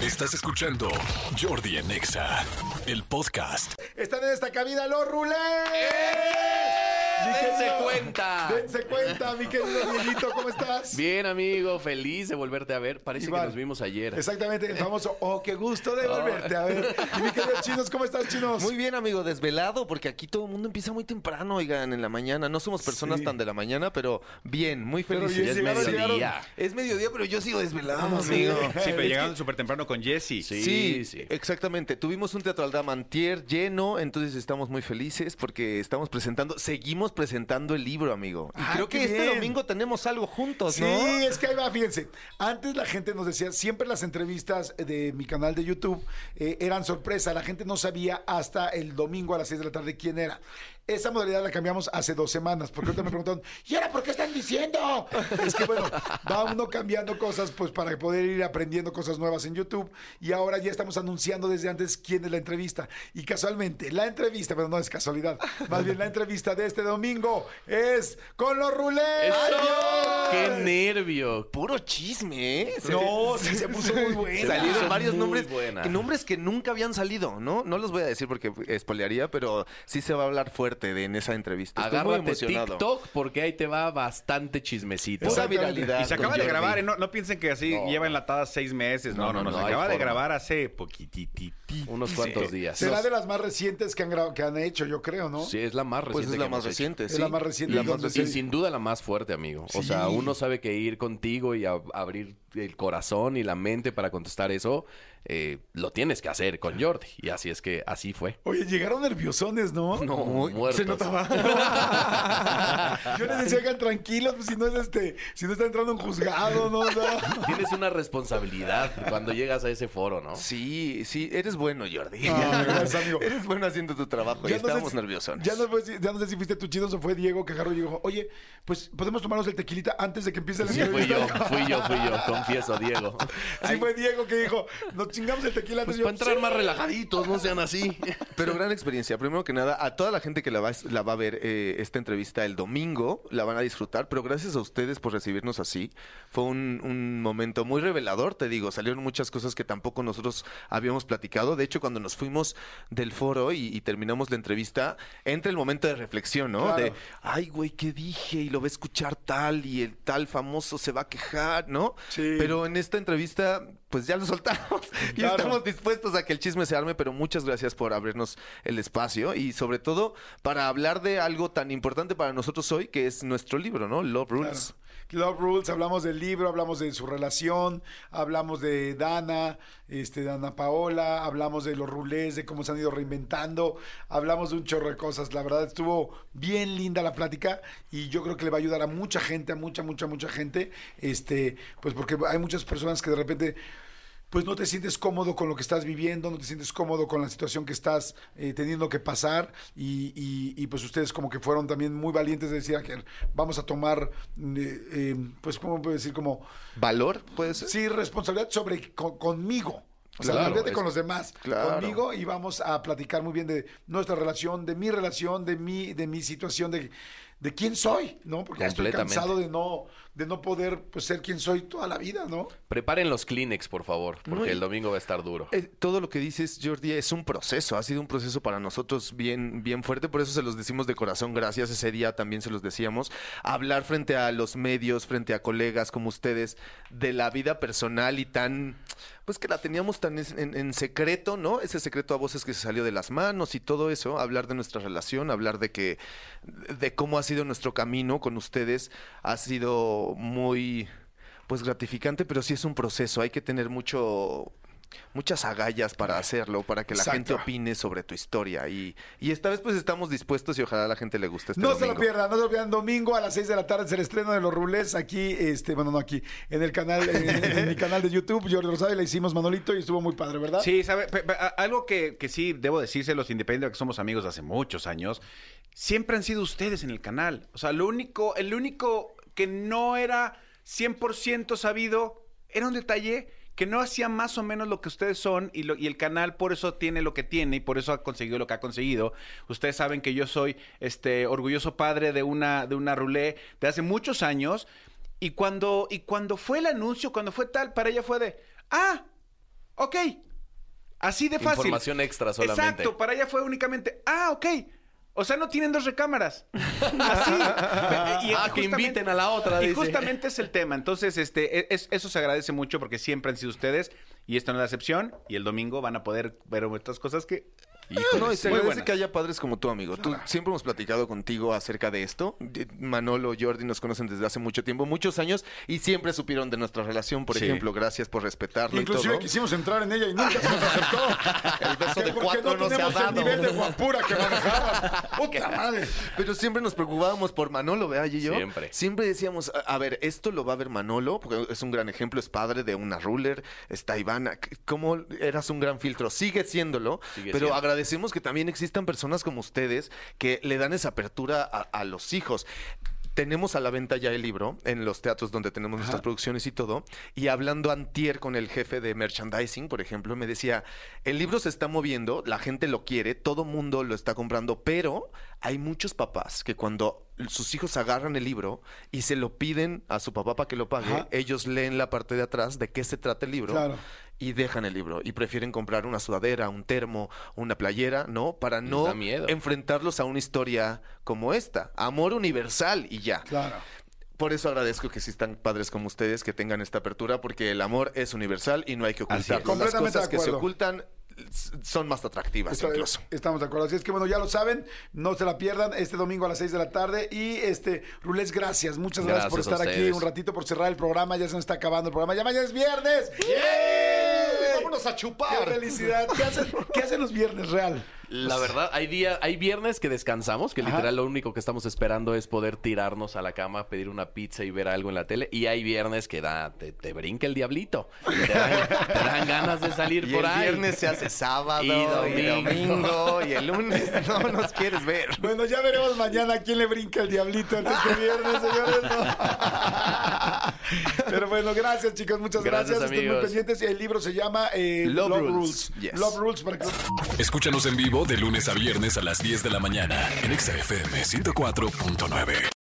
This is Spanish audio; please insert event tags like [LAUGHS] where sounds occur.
Estás escuchando Jordi en Exa, el podcast. Están en esta cabina los rulés. Mi ¡Dense cuenta! Dense cuenta, mi querido Dieguito, ¿cómo estás? Bien, amigo, feliz de volverte a ver. Parece Igual. que nos vimos ayer. Exactamente, el famoso, oh, qué gusto de volverte a ver. Y mi querido Chinos, ¿cómo estás, Chinos? Muy bien, amigo, desvelado, porque aquí todo el mundo empieza muy temprano, oigan, en la mañana. No somos personas Sí. tan de la mañana, pero bien, muy Pero Ya es mediodía. llegaron. Es mediodía, pero yo sigo desvelado, sí. amigo. [LAUGHS] Sí, pero llegaron súper temprano con Jesse. Sí, Sí, sí. exactamente. Tuvimos un Teatro Aldama antier lleno, entonces estamos muy felices porque estamos presentando, seguimos presentando el libro, amigo. Y Ah, creo que este bien. domingo tenemos algo juntos, Sí, ¿no? es que ahí va, fíjense. Antes la gente nos decía, siempre las entrevistas de mi canal de YouTube eh, eran sorpresa. La gente no sabía hasta el domingo a las 6 de la tarde quién era. Esa modalidad la cambiamos hace dos semanas, porque ahorita me preguntaron, ¿y ahora por qué están diciendo? Es que bueno, va uno cambiando cosas pues para poder ir aprendiendo cosas nuevas en YouTube. Y ahora ya estamos anunciando desde antes quién es la entrevista. Y casualmente, la entrevista, pero no es casualidad, más bien la entrevista de este domingo es con los rulés. ¡Eso! ¡Qué nervio! Puro chisme, ¿eh? Se- No, [LAUGHS] sí, se puso muy buena. Salieron varios muy nombres, buena. que nombres que nunca habían salido, ¿no? No los voy a decir porque espolearía, pero sí se va a hablar fuerte de en esa entrevista. Estoy muy emocionado. TikTok porque ahí te va bastante chismecito. Pura viralidad. Y se acaba de Jordi. grabar, ¿eh? no, no piensen que así No. lleva enlatadas seis meses. No, no, no. no, se acaba de grabar hace poquitititi. Unos cuantos días. Será de las más recientes que han, que han hecho, yo creo, ¿no? Sí, es la más reciente. Pues es la más reciente, Es sí. la más reciente. La ¿Y más dónde reciente. Y sin duda la más fuerte, amigo. O sea, uno sabe que ir contigo y a- abrir el corazón y la mente para contestar eso, eh, lo tienes que hacer con Jordi. Y así es que así fue. Oye, llegaron nerviosones, ¿no? No, muertos. se notaba. [LAUGHS] Yo les decía, hagan tranquilos, pues, si no es este, si no está entrando un juzgado, ¿no? O sea, Tienes una responsabilidad cuando llegas a ese foro, ¿no? Sí, sí, eres bueno, Jordi. Ah, gracias, amigo. Eres bueno haciendo tu trabajo y ya no sé estábamos si- nerviosos. Ya no, fue si- ya no sé si fuiste tú, Chinos, o fue Diego que agarró y dijo, oye, pues podemos tomarnos el tequilita antes de que empiece la Sí, fui entrevista?" yo, fui yo, fui yo, confieso, Diego. Sí, fue Diego que dijo, nos chingamos el tequila antes Pues para entrar más relajaditos, no sean así. [LAUGHS] Pero gran experiencia. Primero que nada, a toda la gente que la va, la va a ver eh, esta entrevista el domingo, la van a disfrutar, pero gracias a ustedes por recibirnos así. Fue un, un momento muy revelador, te digo. Salieron muchas cosas que tampoco nosotros habíamos platicado. De hecho, cuando nos fuimos del foro y, y terminamos la entrevista, entra el momento de reflexión, ¿no? Claro. De, ay, güey, ¿qué dije? Y lo va a escuchar tal y el tal famoso se va a quejar, ¿no? Sí. Pero en esta entrevista, pues ya lo soltamos. [LAUGHS] y Claro. estamos dispuestos a que el chisme se arme, pero muchas gracias por abrirnos el espacio y sobre todo para hablar de algo tan importante para nosotros hoy, que es nuestro libro, ¿no? Love Rules. Claro. Love Rules, hablamos del libro, hablamos de su relación, hablamos de Dana, este, Dana Paola, hablamos de los rulés, de cómo se han ido reinventando, hablamos de un chorro de cosas. La verdad estuvo bien linda la plática y yo creo que le va a ayudar a mucha gente, a mucha, mucha, mucha gente, este, pues porque hay muchas personas que de repente pues no te sientes cómodo con lo que estás viviendo, no te sientes cómodo con la situación que estás eh, teniendo que pasar y, y- y, pues ustedes como que fueron también muy valientes de decir "Ah, que vamos a tomar, eh, eh, pues cómo puedo decir, como, ¿Valor? Puede ser. sí, responsabilidad sobre co- conmigo. O sea, Claro, olvídate es- con los demás, Claro. conmigo y vamos a platicar muy bien de nuestra relación, de mi relación, de mi, de mi situación, de, de quién soy, ¿no? Porque estoy Completamente. cansado de no, de no poder pues, ser quien soy toda la vida, ¿no? Preparen los Kleenex, por favor, porque el domingo va a estar duro. Eh, todo lo que dices, Jordi, es un proceso. Ha sido un proceso para nosotros bien, bien fuerte. Por eso se los decimos de corazón. Gracias. Ese día también se los decíamos. Hablar frente a los medios, frente a colegas como ustedes, de la vida personal y tan. Pues que la teníamos tan en, en- en secreto, ¿no? Ese secreto a voces que se salió de las manos y todo eso. Hablar de nuestra relación, hablar de que. de cómo ha sido nuestro camino con ustedes. Ha sido muy pues gratificante, pero sí es un proceso. Hay que tener mucho muchas agallas para hacerlo, para que la Exacto. gente opine sobre tu historia. Y, y esta vez pues estamos dispuestos y ojalá a la gente le guste este no se lo pierdan, no se lo pierdan. Domingo a las 6 de la tarde es el estreno de los rulés aquí, este, bueno, no aquí, en el canal, en, en mi canal de YouTube, Jordi Rosado, y le hicimos Manolito y estuvo muy padre, ¿verdad? Sí, ¿sabe? Pe- algo que, que sí debo decírselos, independiente de que somos amigos de hace muchos años, siempre han sido ustedes en el canal. O sea, lo único, el único que no era 100% sabido era un detalle que no hacía más o menos lo que ustedes son y, lo- y el canal por eso tiene lo que tiene y por eso ha conseguido lo que ha conseguido. Ustedes saben que yo soy este orgulloso padre de una de una rulé de hace muchos años y cuando y cuando fue el anuncio, cuando fue tal, para ella fue de, "Ah, ok. Así de fácil. Información extra solamente. Exacto, para ella fue únicamente, ah, ok. O sea, no tienen dos recámaras. [LAUGHS] Así. Y- y Ah, que justamente- inviten a la otra, Y dice. justamente es el tema. Entonces, este, e- es- eso se agradece mucho porque siempre han sido ustedes. Y esto no es la excepción. Y el domingo van a poder ver otras cosas que. Híjole, No, y se agradece que haya padres como tú, amigo. Tú siempre hemos platicado contigo acerca de esto. Manolo, Jordi nos conocen desde hace mucho tiempo, muchos años, y siempre supieron de nuestra relación, por Sí. ejemplo. Gracias por respetarlo Inclusive y todo. quisimos entrar en ella y nunca se nos aceptó. [LAUGHS] El beso de Porque cuatro no, se ha tenemos el dado. nivel de guapura que manejaban. Puta [LAUGHS] madre. Pero siempre nos preocupábamos por Manolo, ¿verdad, y yo? Siempre. Siempre decíamos, a, a ver, esto lo va a ver Manolo, porque es un gran ejemplo, es padre de una ruler, está Ivana. ¿Cómo eras un gran filtro? Sigue siéndolo, Sigue pero siendo. Agradecemos que también existan personas como ustedes que le dan esa apertura a, a los hijos. Tenemos a la venta ya el libro en los teatros donde tenemos nuestras producciones y todo. Y hablando antier con el jefe de merchandising, por ejemplo, me decía, el libro se está moviendo, la gente lo quiere, todo mundo lo está comprando, pero hay muchos papás que cuando sus hijos agarran el libro y se lo piden a su papá para que lo pague, Ajá. ellos leen la parte de atrás de qué se trata el libro Claro. Y dejan el libro y prefieren comprar una sudadera, un termo, una playera, ¿no? Para no enfrentarlos a una historia como esta. Amor universal y ya. Claro. Por eso agradezco que existan padres como ustedes que tengan esta apertura, porque el amor es universal y no hay que ocultarlo. Las cosas que se ocultan son más atractivas Está- incluso. Estamos de acuerdo. Así es que bueno, ya lo saben, no se la pierdan este domingo a las 6 de la tarde. Y este, Rulés, gracias. Muchas gracias, por Gracias a estar aquí un ratito, por cerrar el programa. Ya se nos está acabando el programa. Ya mañana es viernes. ¡Vámonos a ¡Qué chupar! felicidad! ¿Qué hacen, qué hacen los viernes real? La verdad, hay día, hay viernes que descansamos, que literal lo único que estamos esperando es poder tirarnos a la cama, pedir una pizza y ver algo en la tele. Y hay viernes que da, te, te brinca el diablito. Te dan, te dan ganas de salir Y por el ahí. viernes se hace sábado Y y domingo. domingo y el lunes no nos quieres ver. Bueno, ya veremos mañana a quién le brinca el diablito en este viernes, señores. ¿no? [LAUGHS] Pero bueno, gracias, chicos. Muchas gracias. Gracias, Estén muy pendientes. El libro se llama eh, Love Love, Rules. Rules. Yes. Love Rules para que Escúchanos en vivo de lunes a viernes a las 10 de la mañana en Exa FM 104.9.